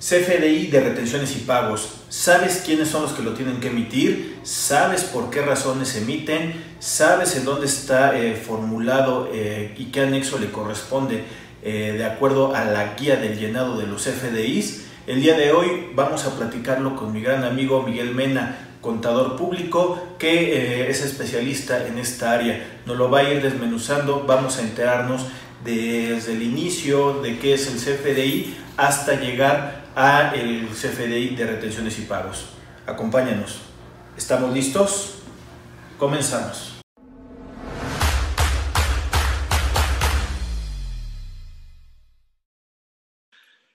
CFDI de retenciones y pagos. ¿Sabes quiénes son los que lo tienen que emitir? ¿Sabes por qué razones emiten? ¿Sabes en dónde está eh, formulado eh, y qué anexo le corresponde eh, de acuerdo a la guía del llenado de los CFDIs? El día de hoy vamos a platicarlo con mi gran amigo Miguel Mena, contador público que es especialista en esta área. Nos lo va a ir desmenuzando, vamos a enterarnos desde el inicio de qué es el CFDI hasta llegar a el CFDI de retenciones y pagos. Acompáñanos. ¿Estamos listos? Comenzamos.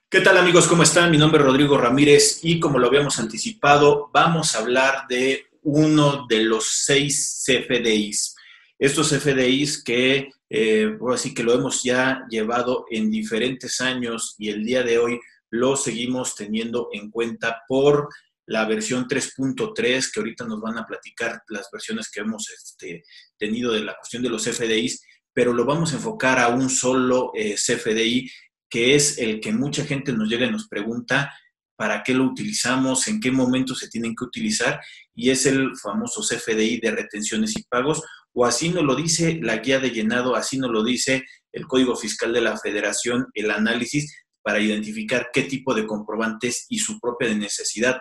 ¿Qué tal amigos? ¿Cómo están? Mi nombre es Rodrigo Ramírez y como lo habíamos anticipado, vamos a hablar de uno de los seis CFDIs. Estos CFDIs que, eh, así que lo hemos ya llevado en diferentes años y el día de hoy lo seguimos teniendo en cuenta por la versión 3.3, que ahorita nos van a platicar las versiones que hemos este, tenido de la cuestión de los CFDIs, pero lo vamos a enfocar a un solo eh, CFDI, que es el que mucha gente nos llega y nos pregunta para qué lo utilizamos, en qué momento se tienen que utilizar, y es el famoso CFDI de retenciones y pagos, o así nos lo dice la guía de llenado, así nos lo dice el Código Fiscal de la Federación, el análisis para identificar qué tipo de comprobantes y su propia necesidad.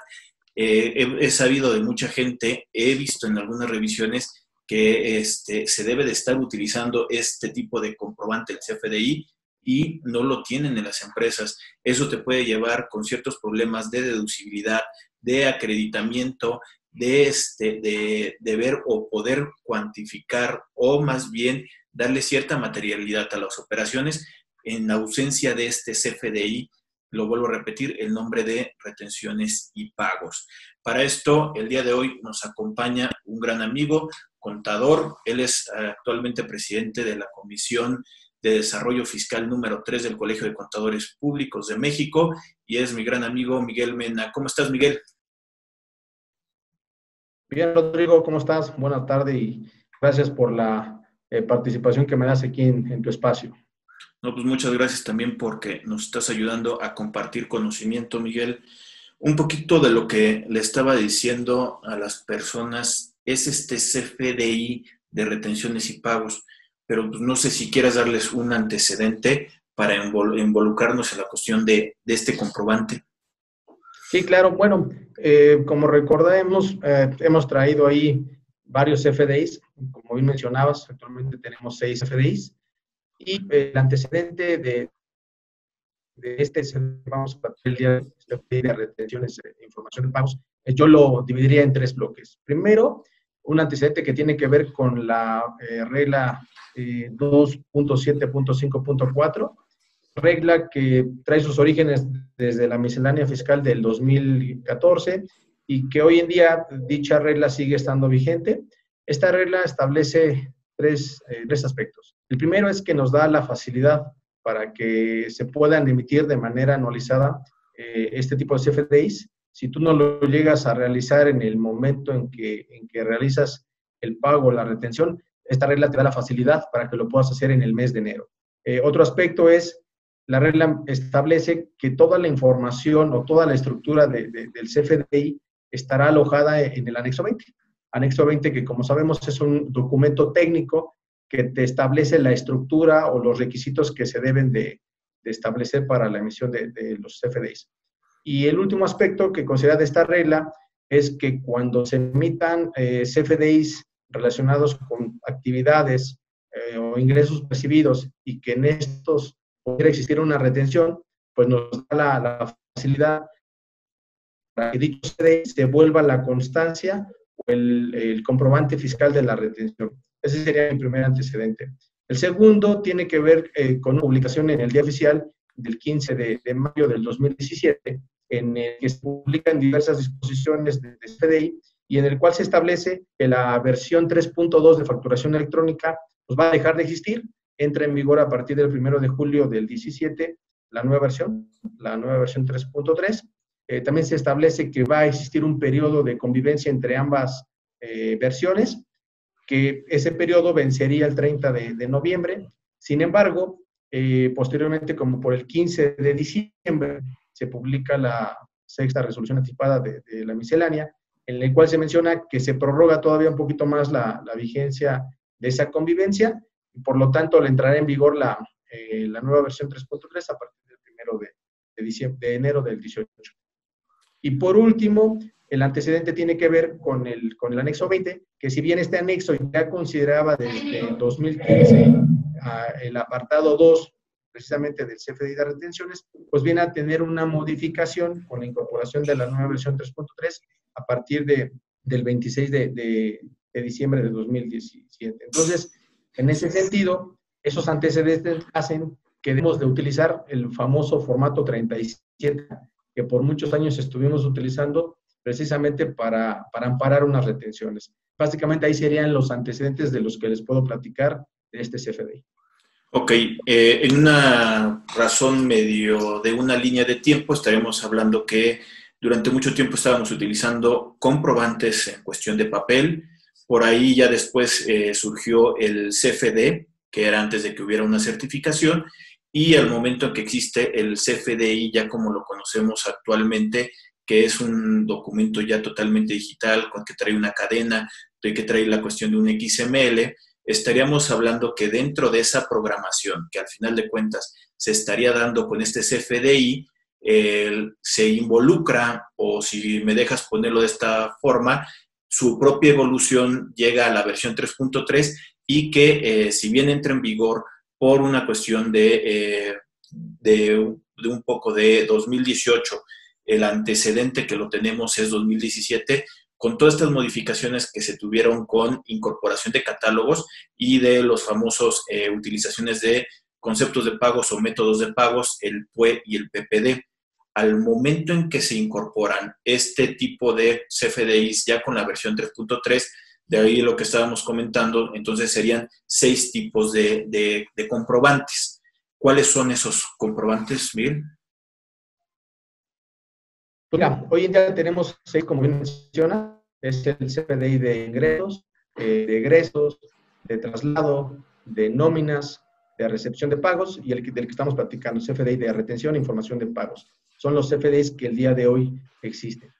Eh, he, sabido de mucha gente, he visto en algunas revisiones que este, se debe de estar utilizando este tipo de comprobante, el CFDI, y no lo tienen en las empresas. Eso te puede llevar con ciertos problemas de deducibilidad, de acreditamiento, de, este, de, de ver o poder cuantificar o más bien darle cierta materialidad a las operaciones en ausencia de este CFDI, lo vuelvo a repetir, el nombre de retenciones y pagos. Para esto, el día de hoy nos acompaña un gran amigo, contador. Él es eh, actualmente presidente de la Comisión de Desarrollo Fiscal número 3 del Colegio de Contadores Públicos de México y es mi gran amigo Miguel Mena. ¿Cómo estás, Miguel? Bien, Rodrigo, ¿cómo estás? Buenas tardes y gracias por la eh, participación que me das aquí en tu espacio. No, pues muchas gracias también porque nos estás ayudando a compartir conocimiento, Miguel. Un poquito de lo que le estaba diciendo a las personas es este CFDI de retenciones y pagos, pero pues no sé si quieras darles un antecedente para involucrarnos en la cuestión de, este comprobante. Sí, claro. Bueno, eh, como recordemos, eh, hemos traído ahí varios CFDIs. Como bien mencionabas, actualmente tenemos seis CFDIs. Y el antecedente de, de este, vamos a el día de retenciones de información de pagos, eh, yo lo dividiría en tres bloques. Primero, un antecedente que tiene que ver con la eh, regla 2.7.5.4, eh, regla que trae sus orígenes desde la miscelánea fiscal del 2014 y que hoy en día dicha regla sigue estando vigente. Esta regla establece tres, tres aspectos. El primero es que nos da la facilidad para que se puedan emitir de manera anualizada eh, este tipo de CFDIs. Si tú no lo llegas a realizar en el momento en que, en que realizas el pago o la retención, esta regla te da la facilidad para que lo puedas hacer en el mes de enero. Eh, otro aspecto es, la regla establece que toda la información o toda la estructura del CFDI estará alojada en el anexo 20. Anexo 20, que como sabemos es un documento técnico que te establece la estructura o los requisitos que se deben de, establecer para la emisión de, los CFDIs. Y el último aspecto que considera de esta regla es que cuando se emitan eh, CFDIs relacionados con actividades eh, o ingresos percibidos y que en estos pudiera existir una retención, pues nos da la, facilidad para que dicho CFDI se vuelva la constancia el, el comprobante fiscal de la retención. Ese sería mi primer antecedente. El segundo tiene que ver eh, con una publicación en el Día Oficial del 15 de, mayo del 2017, en el que se publican diversas disposiciones de, de CFDI y en el cual se establece que la versión 3.2 de facturación electrónica pues, va a dejar de existir, entra en vigor a partir del 1 de julio del 17, la nueva versión, la nueva versión 3.3. Eh, también se establece que va a existir un periodo de convivencia entre ambas eh, versiones que ese periodo vencería el 30 de, noviembre. Sin embargo, eh, posteriormente, como por el 15 de diciembre, se publica la sexta resolución anticipada de, la miscelánea, en el cual se menciona que se prorroga todavía un poquito más la, vigencia de esa convivencia y por lo tanto le entrará en vigor la, la nueva versión 3.3 a partir del primero de, de enero del 18. Y por último, el antecedente tiene que ver con el, con el anexo 20, que si bien este anexo ya consideraba desde 2015 el apartado 2 precisamente del CFDI de retenciones, pues viene a tener una modificación con la incorporación de la nueva versión 3.3 a partir de, del 26 de, de, de, diciembre de 2017. Entonces, en ese sentido, esos antecedentes hacen que debemos de utilizar el famoso formato 37, que por muchos años estuvimos utilizando precisamente para, para amparar unas retenciones. Básicamente ahí serían los antecedentes de los que les puedo platicar de este CFDI. Ok, eh, en una razón medio de una línea de tiempo estaremos hablando que durante mucho tiempo estábamos utilizando comprobantes en cuestión de papel. Por ahí ya después eh, surgió el CFD, que era antes de que hubiera una certificación, y al momento en que existe el CFDI, ya como lo conocemos actualmente, que es un documento ya totalmente digital, con que trae una cadena, que trae la cuestión de un XML, estaríamos hablando que dentro de esa programación, que al final de cuentas se estaría dando con este CFDI, se involucra, o si me dejas ponerlo de esta forma, su propia evolución llega a la versión 3.3 y que eh, si bien entra en vigor por una cuestión de, eh, de, un poco de 2018. El antecedente que lo tenemos es 2017, con todas estas modificaciones que se tuvieron con incorporación de catálogos y de los famosos eh, utilizaciones de conceptos de pagos o métodos de pagos, el PUE y el PPD. Al momento en que se incorporan este tipo de CFDIs ya con la versión 3.3, de ahí lo que estábamos comentando, entonces serían seis tipos de, comprobantes. ¿Cuáles son esos comprobantes, Miguel? Mira, hoy en día tenemos seis, como bien menciona, es el CFDI de ingresos, eh, de egresos, de traslado, de nóminas, de recepción de pagos y el del que estamos platicando, el CFDI de retención e información de pagos. Son los CFDIs que el día de hoy existen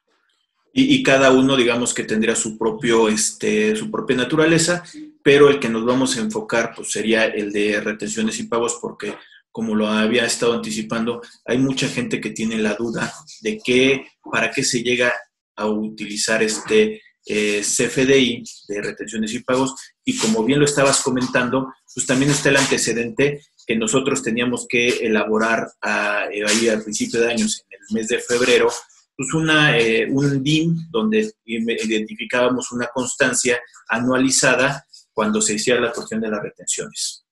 y, cada uno, digamos, que tendría su, propio, este, su propia naturaleza, pero el que nos vamos a enfocar pues, sería el de retenciones y pagos, porque como lo había estado anticipando, hay mucha gente que tiene la duda de qué, para qué se llega a utilizar este eh, CFDI de retenciones y pagos, y como bien lo estabas comentando, pues también está el antecedente que nosotros teníamos que elaborar a, eh, ahí al principio de años, en el mes de febrero, pues una, eh, un DIN donde identificábamos una constancia anualizada cuando se hacía la cuestión de las retenciones.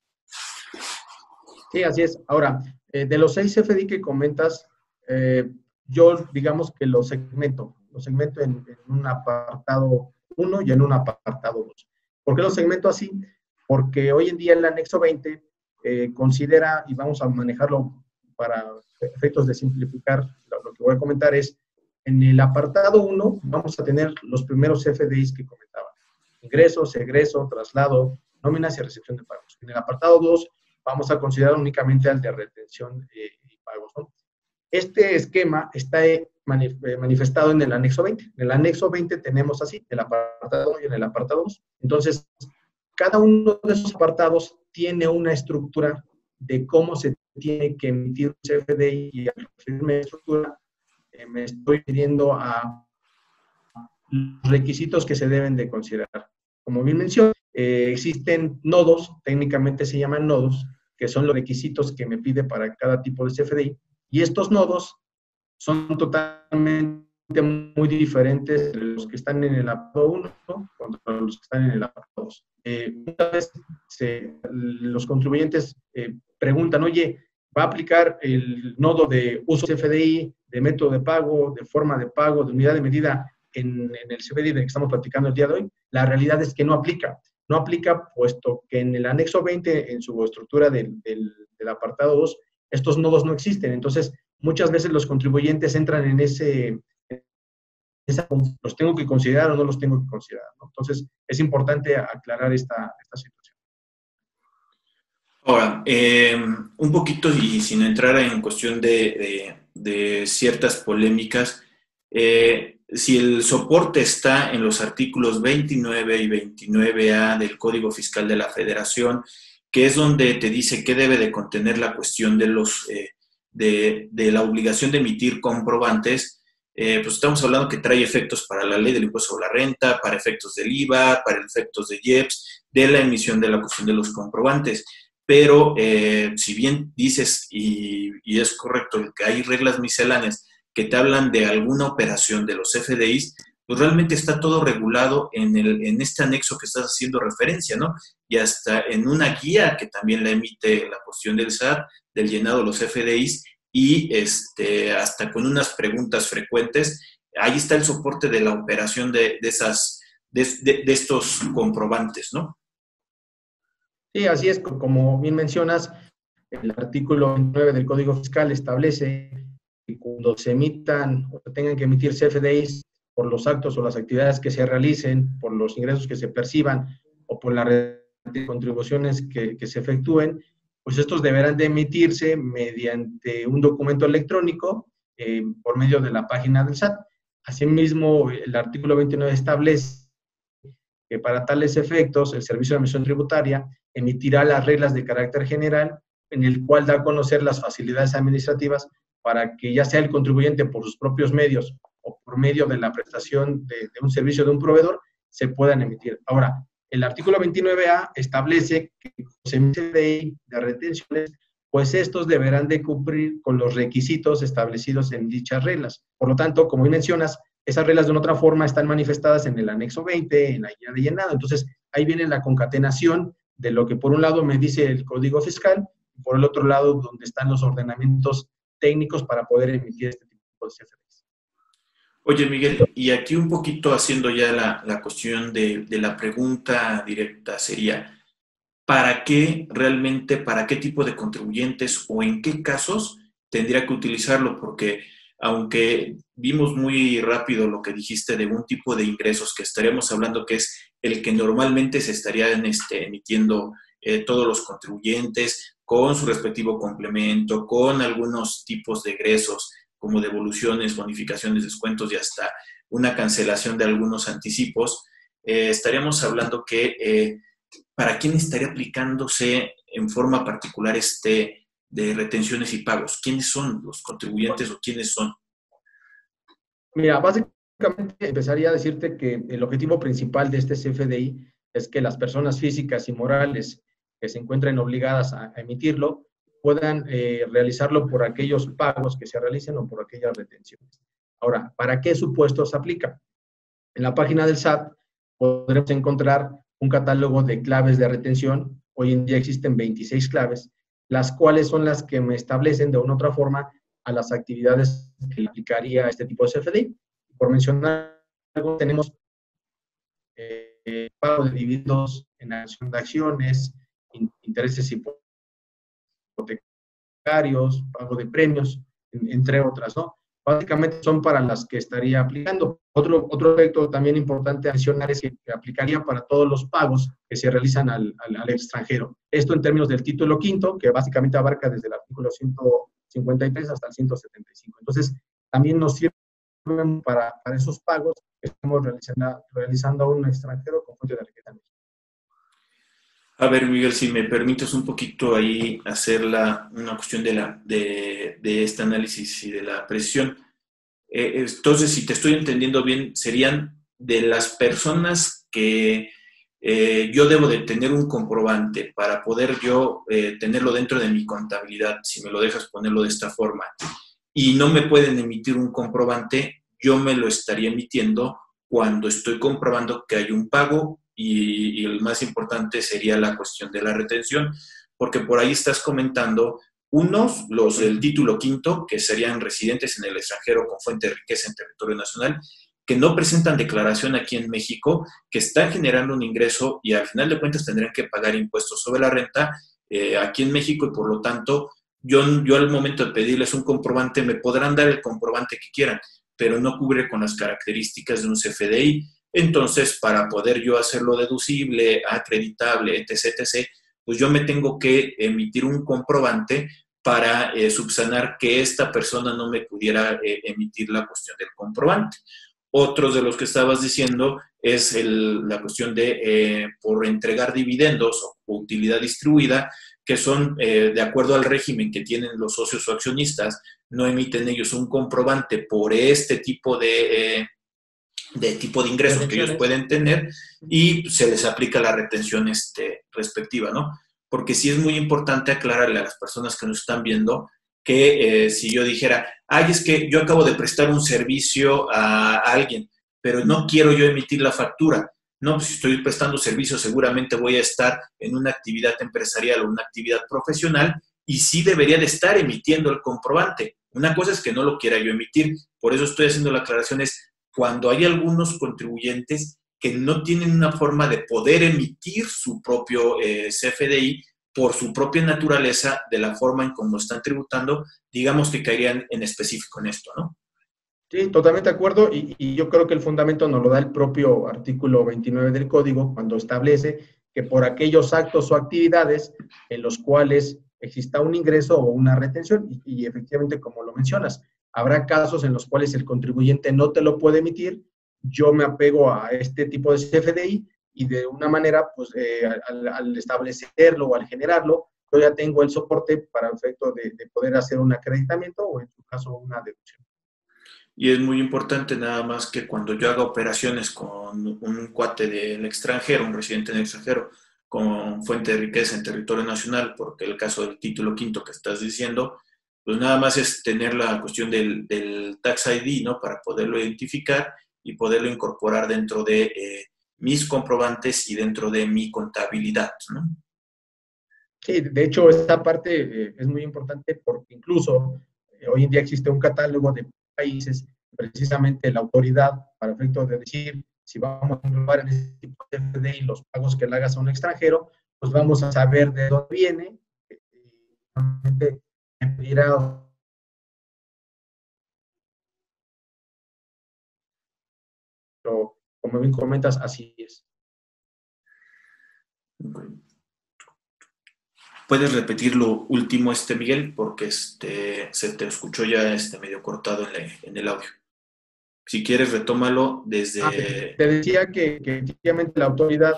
Sí, así es. Ahora, eh, de los seis FDI que comentas, eh, yo digamos que los segmento, los segmento en, un apartado 1 y en un apartado 2. ¿Por qué los segmento así? Porque hoy en día el anexo 20 considera, y vamos a manejarlo para efectos de simplificar, lo que voy a comentar es, en el apartado 1 vamos a tener los primeros FDIs que comentaba. Ingresos, egreso, traslado, nóminas y recepción de pagos. En el apartado 2 vamos a considerar únicamente al de retención eh, y pagos. Este esquema está eh, eh, manifestado en el anexo 20. En el anexo 20 tenemos así, el apartado 1 y en el apartado 2. Entonces, cada uno de esos apartados tiene una estructura de cómo se tiene que emitir un CFDI y al referirme estructura, me estoy pidiendo a los requisitos que se deben de considerar. Como bien mencioné, eh, existen nodos, técnicamente se llaman nodos, que son los requisitos que me pide para cada tipo de CFDI, y estos nodos son totalmente muy diferentes de los que están en el apartado 1 contra los que están en el apartado 2. Eh, una vez los contribuyentes eh, preguntan, oye, ¿va a aplicar el nodo de uso CFDI de método de pago, de forma de pago, de unidad de medida en, el CBD del que estamos platicando el día de hoy, la realidad es que no aplica. No aplica puesto que en el anexo 20, en su estructura del, apartado 2, estos nodos no existen. Entonces, muchas veces los contribuyentes entran en ese, los tengo que considerar o no los tengo que considerar. Entonces, es importante aclarar esta, situación. Ahora, eh, un poquito y sin entrar en cuestión de, de ciertas polémicas. Eh, si el soporte está en los artículos 29 y 29A del Código Fiscal de la Federación, que es donde te dice qué debe de contener la cuestión de, los, eh, de, la obligación de emitir comprobantes, eh, pues estamos hablando que trae efectos para la ley del impuesto sobre la renta, para efectos del IVA, para efectos de IEPS, de la emisión de la cuestión de los comprobantes. Pero eh, si bien dices, y, es correcto, que hay reglas misceláneas que te hablan de alguna operación de los FDIs, pues realmente está todo regulado en, el, en este anexo que estás haciendo referencia, ¿no? Y hasta en una guía que también la emite la cuestión del SAT, del llenado de los FDIs, y este, hasta con unas preguntas frecuentes, ahí está el soporte de la operación de, esas, de, estos comprobantes, ¿no? Sí, así es, como bien mencionas, el artículo 9 del Código Fiscal establece que cuando se emitan o tengan que emitir CFDIs por los actos o las actividades que se realicen, por los ingresos que se perciban o por las contribuciones que, se efectúen, pues estos deberán de emitirse mediante un documento electrónico eh, por medio de la página del SAT. Asimismo, el artículo 29 establece que para tales efectos el Servicio de Emisión Tributaria emitirá las reglas de carácter general en el cual da a conocer las facilidades administrativas para que ya sea el contribuyente por sus propios medios o por medio de la prestación de, un servicio de un proveedor, se puedan emitir. Ahora, el artículo 29A establece que los CDI de retenciones, pues estos deberán de cumplir con los requisitos establecidos en dichas reglas. Por lo tanto, como mencionas, esas reglas de otra forma están manifestadas en el anexo 20, en la guía de llenado. Entonces, ahí viene la concatenación de lo que por un lado me dice el Código Fiscal, por el otro lado, donde están los ordenamientos técnicos para poder emitir este tipo de CFDs. Oye, Miguel, y aquí un poquito haciendo ya la, cuestión de, la pregunta directa sería, ¿para qué realmente, para qué tipo de contribuyentes o en qué casos tendría que utilizarlo? Porque aunque vimos muy rápido lo que dijiste de un tipo de ingresos que estaríamos hablando que es el que normalmente se estarían este, emitiendo eh, todos los contribuyentes, con su respectivo complemento, con algunos tipos de egresos como devoluciones, bonificaciones, descuentos y hasta una cancelación de algunos anticipos, eh, estaríamos hablando que eh, para quién estaría aplicándose en forma particular este de retenciones y pagos. ¿Quiénes son los contribuyentes o quiénes son? Mira, básicamente empezaría a decirte que el objetivo principal de este CFDI es que las personas físicas y morales que se encuentren obligadas a, emitirlo puedan eh, realizarlo por aquellos pagos que se realicen o por aquellas retenciones. Ahora, ¿para qué supuestos aplica? En la página del SAT podremos encontrar un catálogo de claves de retención. Hoy en día existen 26 claves, las cuales son las que me establecen de una u otra forma a las actividades que aplicaría este tipo de CFDI. Por mencionar algo, tenemos eh, pago de dividendos en acción de acciones, intereses hipotecarios, pago de premios, entre otras, ¿no? Básicamente son para las que estaría aplicando. Otro, otro efecto también importante mencionar es que, aplicaría para todos los pagos que se realizan al, al, extranjero. Esto en términos del título quinto, que básicamente abarca desde el artículo 153 hasta el 175. Entonces, también nos sirve para, para esos pagos que estamos realizando, realizando a un extranjero con fuente de riqueza a ver, Miguel, si me permites un poquito ahí hacer una cuestión de, la, de este análisis y de la presión. Eh, entonces, si te estoy entendiendo bien, serían de las personas que eh, yo debo de tener un comprobante para poder yo eh, tenerlo dentro de mi contabilidad, si me lo dejas ponerlo de esta forma, y no me pueden emitir un comprobante, yo me lo estaría emitiendo cuando estoy comprobando que hay un pago y, el más importante sería la cuestión de la retención, porque por ahí estás comentando unos, los del título quinto, que serían residentes en el extranjero con fuente de riqueza en territorio nacional, que no presentan declaración aquí en México, que están generando un ingreso y al final de cuentas tendrían que pagar impuestos sobre la renta eh, aquí en México y por lo tanto yo, yo al momento de pedirles un comprobante me podrán dar el comprobante que quieran, pero no cubre con las características de un CFDI entonces, para poder yo hacerlo deducible, acreditable, etc., etc., pues yo me tengo que emitir un comprobante para eh, subsanar que esta persona no me pudiera eh, emitir la cuestión del comprobante. Otros de los que estabas diciendo es la cuestión de eh, por entregar dividendos o utilidad distribuida, que son de acuerdo al régimen que tienen los socios o accionistas, no emiten ellos un comprobante por este tipo de, de tipo de ingresos que ellos pueden tener y se les aplica la retención este, respectiva, ¿no? porque sí es muy importante aclararle a las personas que nos están viendo que eh, si yo dijera, ay, es que yo acabo de prestar un servicio a, alguien, pero no quiero yo emitir la factura. No, pues si estoy prestando servicio, seguramente voy a estar en una actividad empresarial o una actividad profesional y sí debería de estar emitiendo el comprobante. Una cosa es que no lo quiera yo emitir, por eso estoy haciendo la aclaración, es cuando hay algunos contribuyentes que no tienen una forma de poder emitir su propio eh, CFDI por su propia naturaleza, de la forma en cómo están tributando, digamos que caerían en específico en esto, ¿no? Sí, totalmente de acuerdo. Y, yo creo que el fundamento nos lo da el propio artículo 29 del código cuando establece que por aquellos actos o actividades en los cuales exista un ingreso o una retención, y efectivamente, como lo mencionas, habrá casos en los cuales el contribuyente no te lo puede emitir yo me apego a este tipo de CFDI y de una manera, pues eh, al, establecerlo o al generarlo, yo ya tengo el soporte para efecto de, poder hacer un acreditamiento o en su caso una deducción. Y es muy importante nada más que cuando yo haga operaciones con un cuate del extranjero, un residente en el extranjero, con fuente de riqueza en territorio nacional, porque el caso del título quinto que estás diciendo, pues nada más es tener la cuestión del, del tax ID, ¿no? Para poderlo identificar y poderlo incorporar dentro de eh, mis comprobantes y dentro de mi contabilidad. ¿no? Sí, de hecho, esta parte eh, es muy importante porque incluso eh, hoy en día existe un catálogo de países, precisamente la autoridad, para efecto de decir si vamos a englobar en este tipo de FDI los pagos que le hagas a un extranjero, pues vamos a saber de dónde viene. Normalmente como bien comentas, así es. ¿Puedes repetir lo último, este Miguel? Porque este, se te escuchó ya este medio cortado en, el audio. Si quieres, retómalo desde... Ah, te decía que, efectivamente la autoridad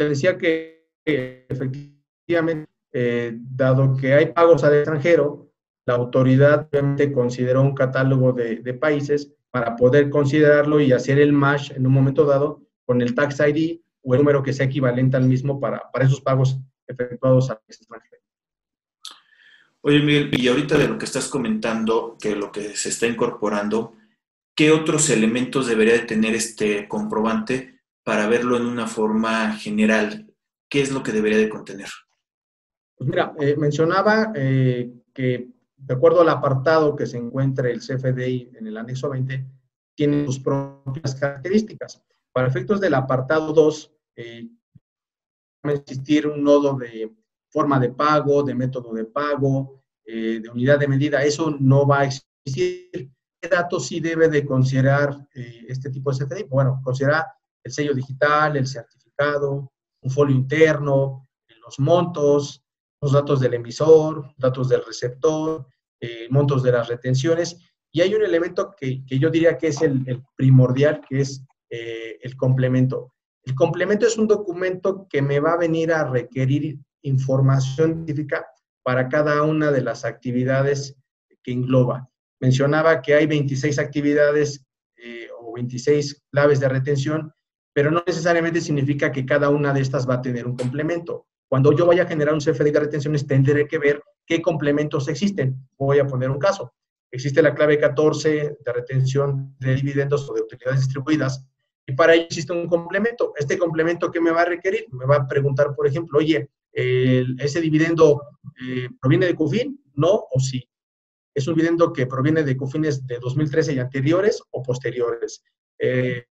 te decía que, efectivamente, eh, dado que hay pagos al extranjero, la autoridad obviamente consideró un catálogo de, países para poder considerarlo y hacer el match en un momento dado con el tax ID o el número que sea equivalente al mismo para, para esos pagos efectuados al extranjero. Oye, Miguel, y ahorita de lo que estás comentando, que lo que se está incorporando, ¿qué otros elementos debería de tener este comprobante para verlo en una forma general? ¿Qué es lo que debería de contener? Pues mira, eh, mencionaba eh, que de acuerdo al apartado que se encuentra el CFDI en el anexo 20, tiene sus propias características. Para efectos del apartado 2, eh, va a existir un nodo de forma de pago, de método de pago, eh, de unidad de medida. Eso no va a existir. ¿Qué datos sí debe de considerar eh, este tipo de CFDI? Bueno, considera el sello digital, el certificado, un folio interno, los montos, los datos del emisor, datos del receptor, eh, montos de las retenciones. Y hay un elemento que, yo diría que es el, primordial, que es eh, el complemento. El complemento es un documento que me va a venir a requerir información científica para cada una de las actividades que engloba. Mencionaba que hay 26 actividades eh, o 26 claves de retención, pero no necesariamente significa que cada una de estas va a tener un complemento. Cuando yo vaya a generar un CFDI de retenciones, tendré que ver qué complementos existen. Voy a poner un caso. Existe la clave 14 de retención de dividendos o de utilidades distribuidas, y para ello existe un complemento. ¿Este complemento qué me va a requerir? Me va a preguntar, por ejemplo, oye, ¿ese dividendo eh, proviene de CUFIN? ¿No o sí? ¿Es un dividendo que proviene de CUFINes de 2013 y anteriores o posteriores? Eh,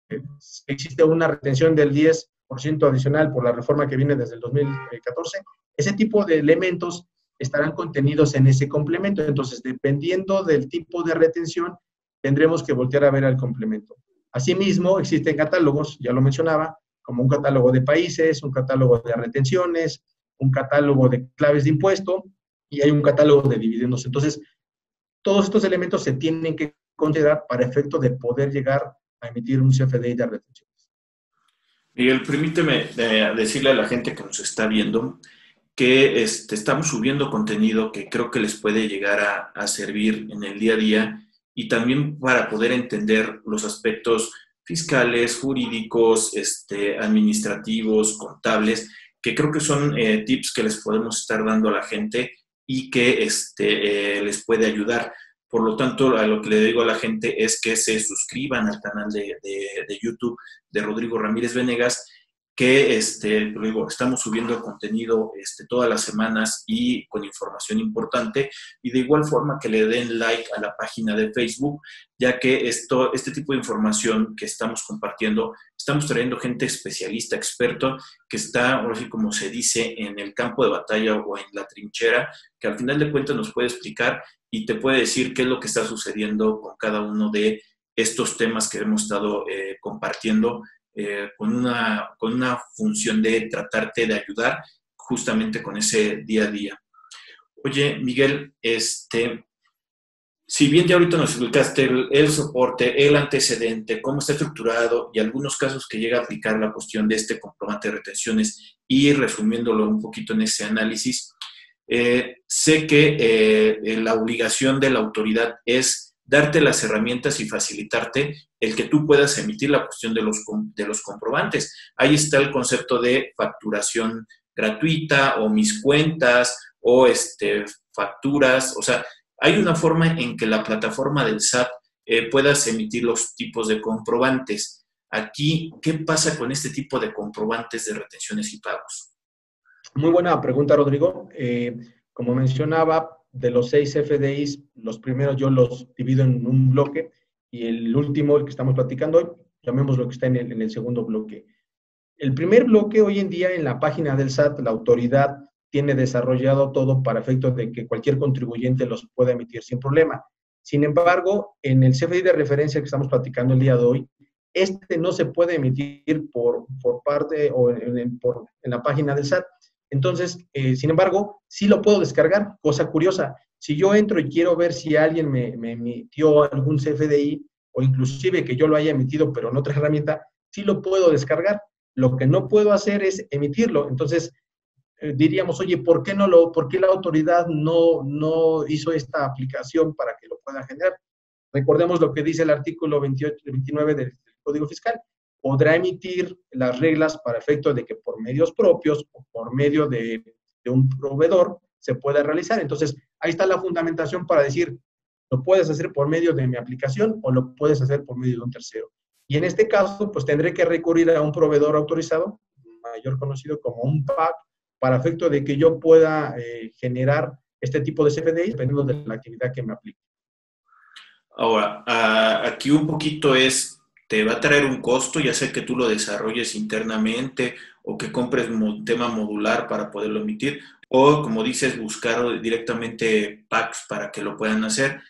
¿Existe una retención del 10 adicional por la reforma que viene desde el 2014, ese tipo de elementos estarán contenidos en ese complemento. Entonces, dependiendo del tipo de retención, tendremos que voltear a ver al complemento. Asimismo, existen catálogos, ya lo mencionaba, como un catálogo de países, un catálogo de retenciones, un catálogo de claves de impuesto y hay un catálogo de dividendos. Entonces, todos estos elementos se tienen que considerar para efecto de poder llegar a emitir un CFDI de retenciones. Miguel, permíteme eh, decirle a la gente que nos está viendo que este, estamos subiendo contenido que creo que les puede llegar a, servir en el día a día y también para poder entender los aspectos fiscales, jurídicos, este, administrativos, contables, que creo que son eh, tips que les podemos estar dando a la gente y que este, eh, les puede ayudar. Por lo tanto, a lo que le digo a la gente es que se suscriban al canal de, de YouTube de Rodrigo Ramírez Venegas que este, luego estamos subiendo contenido este, todas las semanas y con información importante y de igual forma que le den like a la página de Facebook, ya que esto, este tipo de información que estamos compartiendo, estamos trayendo gente especialista, experto, que está, ahora sí como se dice, en el campo de batalla o en la trinchera, que al final de cuentas nos puede explicar y te puede decir qué es lo que está sucediendo con cada uno de estos temas que hemos estado eh, compartiendo eh, con, una, con una función de tratarte de ayudar justamente con ese día a día. Oye, Miguel, este, si bien ya ahorita nos explicaste el, soporte, el antecedente, cómo está estructurado y algunos casos que llega a aplicar la cuestión de este comprobante de retenciones y resumiéndolo un poquito en ese análisis, eh, sé que eh, la obligación de la autoridad es darte las herramientas y facilitarte el que tú puedas emitir la cuestión de los, de los comprobantes. Ahí está el concepto de facturación gratuita o mis cuentas o este, facturas. O sea, hay una forma en que la plataforma del SAT eh, puedas emitir los tipos de comprobantes. Aquí, ¿qué pasa con este tipo de comprobantes de retenciones y pagos? Muy buena pregunta, Rodrigo. Eh, como mencionaba, de los seis FDIs, los primeros yo los divido en un bloque y el último, el que estamos platicando hoy, llamemos lo que está en el, en el segundo bloque. El primer bloque hoy en día en la página del SAT, la autoridad tiene desarrollado todo para efecto de que cualquier contribuyente los pueda emitir sin problema. Sin embargo, en el CFDI de referencia que estamos platicando el día de hoy, este no se puede emitir por, por parte o en, en la página del SAT, entonces, eh, sin embargo, sí lo puedo descargar. Cosa curiosa, si yo entro y quiero ver si alguien me, emitió algún CFDI o inclusive que yo lo haya emitido pero en otra herramienta, sí lo puedo descargar. Lo que no puedo hacer es emitirlo. Entonces, eh, diríamos, oye, ¿por qué, no lo, ¿por qué la autoridad no, no hizo esta aplicación para que lo pueda generar? Recordemos lo que dice el artículo 28, 29 del Código Fiscal podrá emitir las reglas para efecto de que por medios propios o por medio de, un proveedor se pueda realizar. Entonces, ahí está la fundamentación para decir, lo puedes hacer por medio de mi aplicación o lo puedes hacer por medio de un tercero. Y en este caso, pues tendré que recurrir a un proveedor autorizado, mayor conocido como un PAC, para efecto de que yo pueda eh, generar este tipo de CFDI dependiendo de la actividad que me aplique. Ahora, ah, aquí un poquito es te va a traer un costo, ya sea que tú lo desarrolles internamente o que compres un tema modular para poderlo emitir, o como dices, buscar directamente packs para que lo puedan hacer.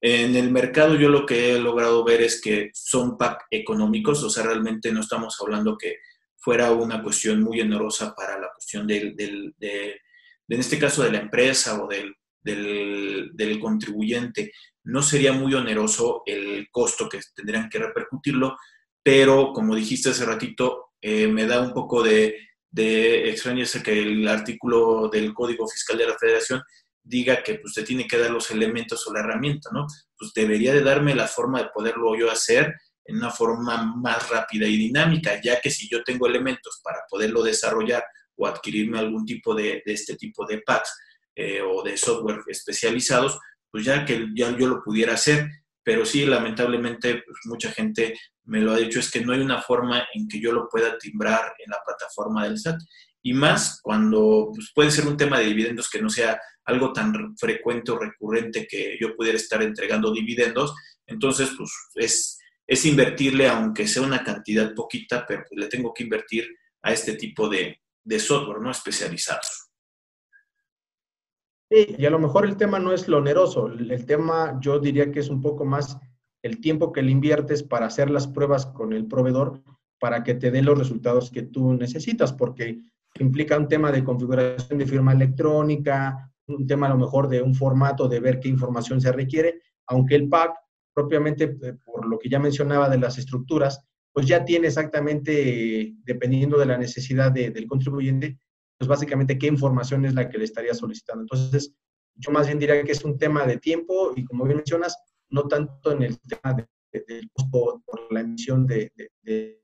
En el mercado yo lo que he logrado ver es que son packs económicos, o sea, realmente no estamos hablando que fuera una cuestión muy onerosa para la cuestión del, del de, en este caso de la empresa o del, del, del contribuyente no sería muy oneroso el costo que tendrían que repercutirlo, pero como dijiste hace ratito, eh, me da un poco de, de extrañeza que el artículo del Código Fiscal de la Federación diga que pues, te tiene que dar los elementos o la herramienta, ¿no? Pues debería de darme la forma de poderlo yo hacer en una forma más rápida y dinámica, ya que si yo tengo elementos para poderlo desarrollar o adquirirme algún tipo de, este tipo de packs eh, o de software especializados, pues ya que ya yo lo pudiera hacer, pero sí, lamentablemente, pues mucha gente me lo ha dicho, es que no hay una forma en que yo lo pueda timbrar en la plataforma del SAT. Y más cuando pues, puede ser un tema de dividendos que no sea algo tan frecuente o recurrente que yo pudiera estar entregando dividendos, entonces pues es, es invertirle, aunque sea una cantidad poquita, pero pues, le tengo que invertir a este tipo de, de software no especializados y a lo mejor el tema no es lo oneroso, el tema yo diría que es un poco más el tiempo que le inviertes para hacer las pruebas con el proveedor, para que te dé los resultados que tú necesitas, porque implica un tema de configuración de firma electrónica, un tema a lo mejor de un formato de ver qué información se requiere, aunque el PAC, propiamente eh, por lo que ya mencionaba de las estructuras, pues ya tiene exactamente, dependiendo de la necesidad del contribuyente, pues básicamente qué información es la que le estaría solicitando. Entonces, yo más bien diría que es un tema de tiempo y como bien mencionas, no tanto en el tema del costo por la emisión de, de,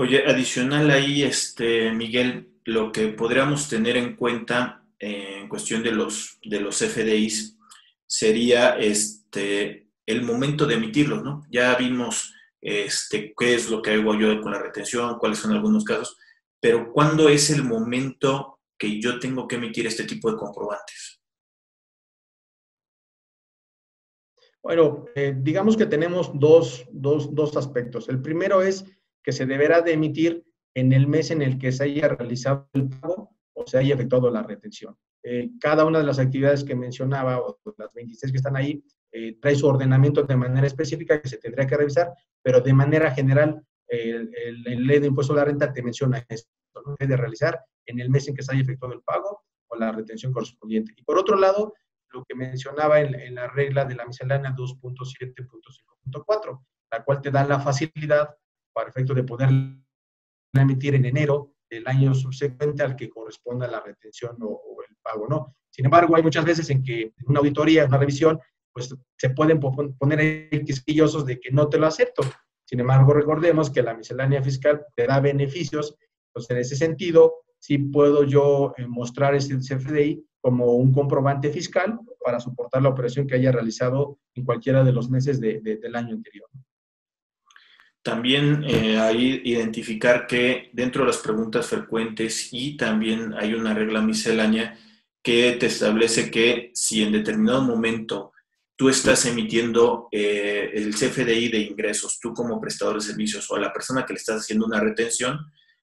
Oye, adicional ahí, este, Miguel, lo que podríamos tener en cuenta en cuestión de los, de los FDIs sería este, el momento de emitirlos, ¿no? Ya vimos este, qué es lo que hago yo con la retención, cuáles son algunos casos, pero ¿cuándo es el momento que yo tengo que emitir este tipo de comprobantes? Bueno, eh, digamos que tenemos dos, dos, dos aspectos. El primero es que se deberá de emitir en el mes en el que se haya realizado el pago o se haya efectuado la retención. Eh, cada una de las actividades que mencionaba, o las 26 que están ahí, eh, trae su ordenamiento de manera específica que se tendría que revisar, pero de manera general, el, ley de impuesto a la renta te menciona esto, ¿no? de realizar en el mes en que se haya efectuado el pago o la retención correspondiente. Y por otro lado, lo que mencionaba en, en la regla de la miscelánea 2.7.5.4, la cual te da la facilidad para efecto de poder emitir en enero del año subsecuente al que corresponda la retención o, el pago, ¿no? Sin embargo, hay muchas veces en que en una auditoría, una revisión, pues se pueden poner quisquillosos de que no te lo acepto. Sin embargo, recordemos que la miscelánea fiscal te da beneficios, entonces en ese sentido, sí puedo yo eh, mostrar ese CFDI como un comprobante fiscal para soportar la operación que haya realizado en cualquiera de los meses del año anterior. También eh, ahí identificar que dentro de las preguntas frecuentes y también hay una regla miscelánea que te establece que si en determinado momento tú estás emitiendo eh, el CFDI de ingresos, tú como prestador de servicios o la persona que le estás haciendo una retención,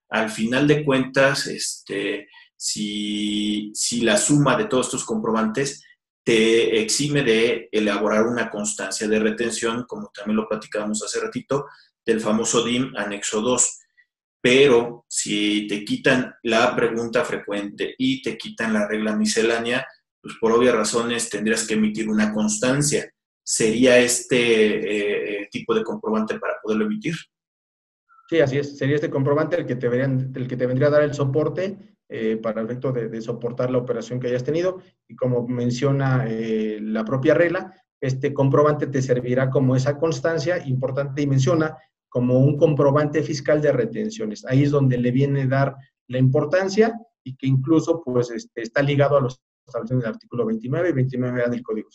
al final de cuentas, este, si, si la suma de todos estos comprobantes te exime de elaborar una constancia de retención, como también lo platicábamos hace ratito, del famoso DIM anexo 2. Pero si te quitan la pregunta frecuente y te quitan la regla miscelánea, pues por obvias razones tendrías que emitir una constancia. ¿Sería este eh, tipo de comprobante para poderlo emitir? Sí, así es. Sería este comprobante el que te, el que te vendría a dar el soporte eh, para el efecto de, soportar la operación que hayas tenido. Y como menciona eh, la propia regla, este comprobante te servirá como esa constancia importante y menciona como un comprobante fiscal de retenciones. Ahí es donde le viene a dar la importancia y que incluso pues este, está ligado a los establecidos del artículo 29 y 29A del Código.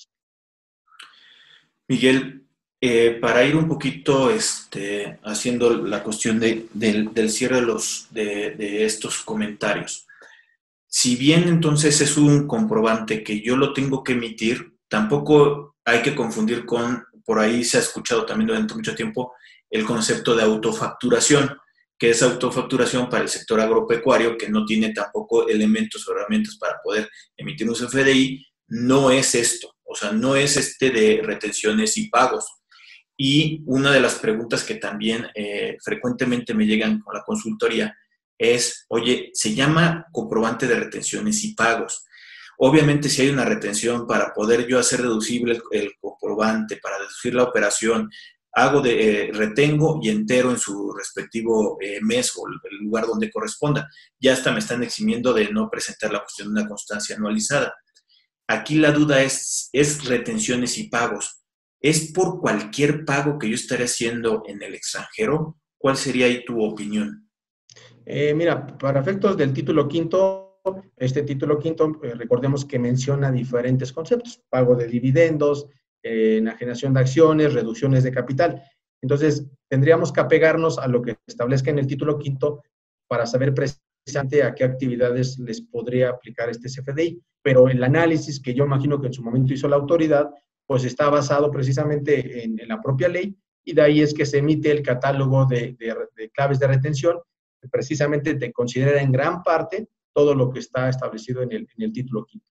Miguel, eh, para ir un poquito este, haciendo la cuestión del, cierre de, los, de estos comentarios, si bien entonces es un comprobante que yo lo tengo que emitir, tampoco hay que confundir con, por ahí se ha escuchado también durante mucho tiempo, el concepto de autofacturación, que es autofacturación para el sector agropecuario, que no tiene tampoco elementos o herramientas para poder emitir un CFDI, no es esto, o sea, no es este de retenciones y pagos. Y una de las preguntas que también eh, frecuentemente me llegan con la consultoría es, oye, se llama comprobante de retenciones y pagos. Obviamente, si hay una retención para poder yo hacer deducible el, comprobante, para deducir la operación, hago de, eh, retengo y entero en su respectivo eh, mes o el lugar donde corresponda. Ya hasta me están eximiendo de no presentar la cuestión de una constancia anualizada. Aquí la duda es, es retenciones y pagos. ¿Es por cualquier pago que yo estaré haciendo en el extranjero? ¿Cuál sería ahí tu opinión? Eh, mira, para efectos del título quinto, este título quinto, recordemos que menciona diferentes conceptos, pago de dividendos, enajenación de acciones, reducciones de capital. Entonces, tendríamos que apegarnos a lo que establezca en el título quinto para saber precisamente a qué actividades les podría aplicar este CFDI. Pero el análisis que yo imagino que en su momento hizo la autoridad, pues está basado precisamente en, la propia ley y de ahí es que se emite el catálogo de, claves de retención, que precisamente te considera en gran parte todo lo que está establecido en el, en el título quinto.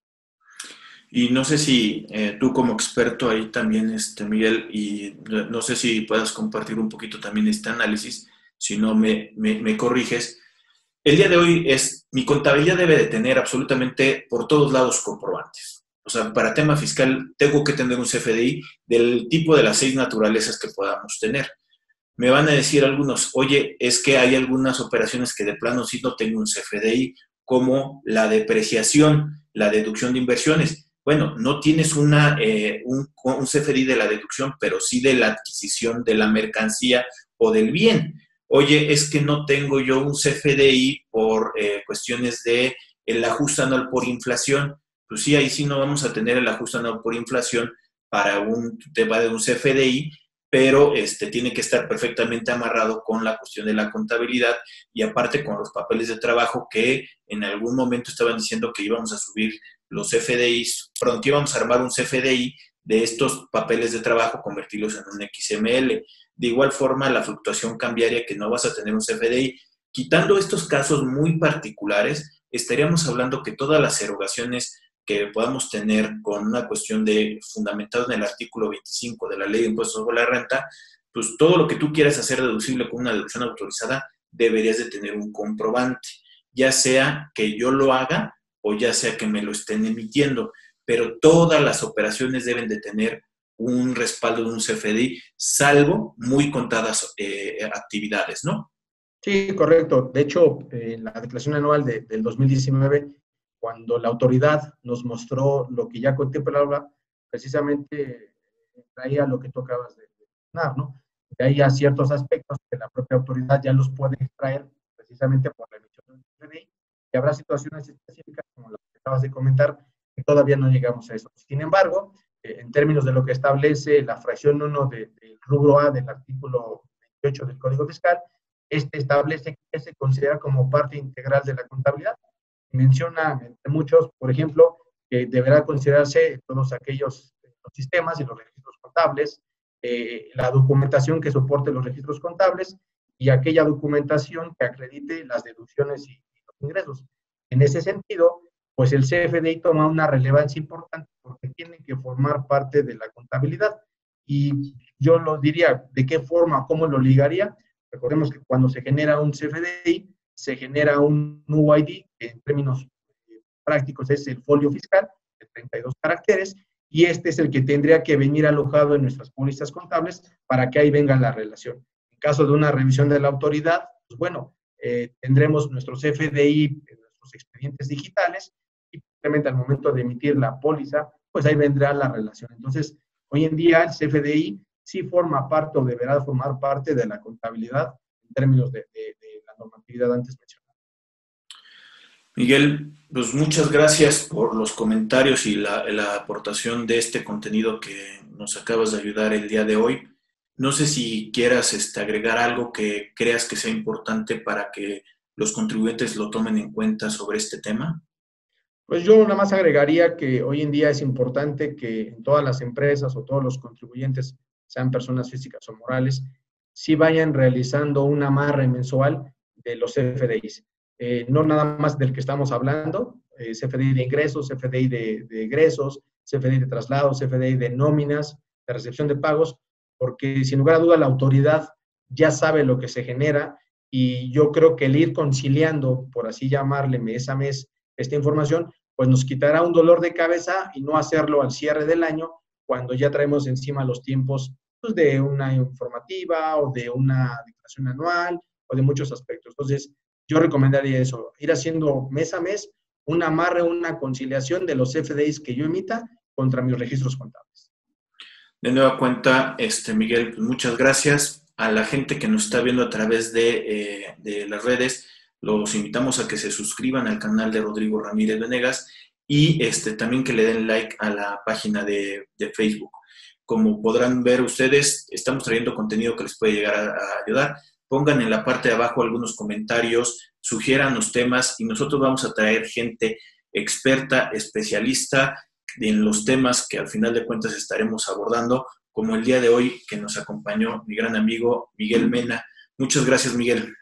Y no sé si eh, tú como experto ahí también, este, Miguel, y no sé si puedas compartir un poquito también este análisis, si no me, me, corriges. El día de hoy es, mi contabilidad debe de tener absolutamente por todos lados comprobantes. O sea, para tema fiscal tengo que tener un CFDI del tipo de las seis naturalezas que podamos tener. Me van a decir algunos, oye, es que hay algunas operaciones que de plano sí no tengo un CFDI, como la depreciación, la deducción de inversiones bueno, no tienes una, eh, un, CFDI de la deducción, pero sí de la adquisición de la mercancía o del bien. Oye, es que no tengo yo un CFDI por eh, cuestiones de el ajuste anual por inflación. Pues sí, ahí sí no vamos a tener el ajuste anual por inflación para un tema de un CFDI, pero este, tiene que estar perfectamente amarrado con la cuestión de la contabilidad y aparte con los papeles de trabajo que en algún momento estaban diciendo que íbamos a subir los CFDIs, pronto íbamos a armar un CFDI de estos papeles de trabajo, convertirlos en un XML. De igual forma, la fluctuación cambiaria que no vas a tener un CFDI. Quitando estos casos muy particulares, estaríamos hablando que todas las erogaciones que podamos tener con una cuestión de fundamentado en el artículo 25 de la Ley de Impuestos sobre la Renta, pues todo lo que tú quieras hacer deducible con una deducción autorizada, deberías de tener un comprobante, ya sea que yo lo haga o ya sea que me lo estén emitiendo, pero todas las operaciones deben de tener un respaldo de un CFDI, salvo muy contadas eh, actividades, ¿no? Sí, correcto. De hecho, en la declaración anual del 2019, cuando la autoridad nos mostró lo que ya contemplaba, precisamente traía lo que tú acabas de mencionar, ¿no? De ahí a ciertos aspectos que la propia autoridad ya los puede extraer precisamente por la emisión del CFDI y habrá situaciones específicas, como las que acabas de comentar, que todavía no llegamos a eso. Sin embargo, eh, en términos de lo que establece la fracción 1 del rubro A del artículo 28 del Código Fiscal, este establece que se considera como parte integral de la contabilidad. Menciona, entre muchos, por ejemplo, que deberá considerarse todos aquellos los sistemas y los registros contables, eh, la documentación que soporte los registros contables y aquella documentación que acredite las deducciones y ingresos. En ese sentido, pues el CFDI toma una relevancia importante porque tiene que formar parte de la contabilidad. Y yo lo diría, ¿de qué forma, cómo lo ligaría? Recordemos que cuando se genera un CFDI, se genera un UID, que en términos eh, prácticos es el folio fiscal, de 32 caracteres, y este es el que tendría que venir alojado en nuestras pólizas contables para que ahí venga la relación. En caso de una revisión de la autoridad, pues bueno, eh, tendremos nuestros FDI, nuestros expedientes digitales, y simplemente al momento de emitir la póliza, pues ahí vendrá la relación. Entonces, hoy en día el CFDI sí forma parte o deberá formar parte de la contabilidad en términos de, la normatividad antes mencionada. Miguel, pues muchas gracias por los comentarios y la, la, aportación de este contenido que nos acabas de ayudar el día de hoy. No sé si quieras este, agregar algo que creas que sea importante para que los contribuyentes lo tomen en cuenta sobre este tema. Pues yo nada más agregaría que hoy en día es importante que en todas las empresas o todos los contribuyentes, sean personas físicas o morales, sí vayan realizando un amarre mensual de los CFDIs. Eh, no nada más del que estamos hablando, eh, CFDI de ingresos, CFDI de, de egresos, CFDI de traslados, CFDI de nóminas, de recepción de pagos, porque sin lugar a duda la autoridad ya sabe lo que se genera y yo creo que el ir conciliando, por así llamarle mes a mes, esta información, pues nos quitará un dolor de cabeza y no hacerlo al cierre del año cuando ya traemos encima los tiempos pues, de una informativa o de una declaración anual o de muchos aspectos. Entonces, yo recomendaría eso, ir haciendo mes a mes un amarre, una conciliación de los FDIs que yo emita contra mis registros contables. De nueva cuenta, este, Miguel, pues, muchas gracias. A la gente que nos está viendo a través de, eh, las redes, los invitamos a que se suscriban al canal de Rodrigo Ramírez Venegas y este, también que le den like a la página de, Facebook. Como podrán ver ustedes, estamos trayendo contenido que les puede llegar a ayudar. Pongan en la parte de abajo algunos comentarios, sugieran los temas y nosotros vamos a traer gente experta, especialista en los temas que al final de cuentas estaremos abordando, como el día de hoy que nos acompañó mi gran amigo Miguel Mena. Muchas gracias, Miguel.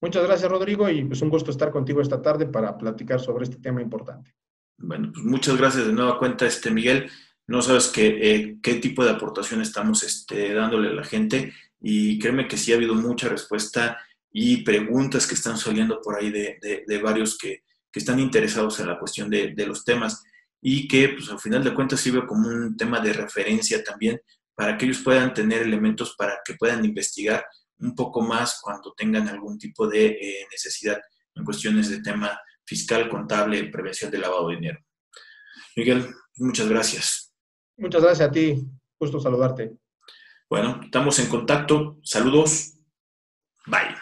Muchas gracias, Rodrigo, y pues un gusto estar contigo esta tarde para platicar sobre este tema importante. Bueno, pues muchas gracias de nueva cuenta, este Miguel. No sabes qué, eh, qué tipo de aportación estamos este, dándole a la gente y créeme que sí ha habido mucha respuesta y preguntas que están saliendo por ahí de, varios que, están interesados en la cuestión de, los temas y que pues al final de cuentas sirve como un tema de referencia también para que ellos puedan tener elementos para que puedan investigar un poco más cuando tengan algún tipo de eh, necesidad en cuestiones de tema fiscal, contable, prevención de lavado de dinero. Miguel, muchas gracias. Muchas gracias a ti. Gusto saludarte. Bueno, estamos en contacto. Saludos. Bye.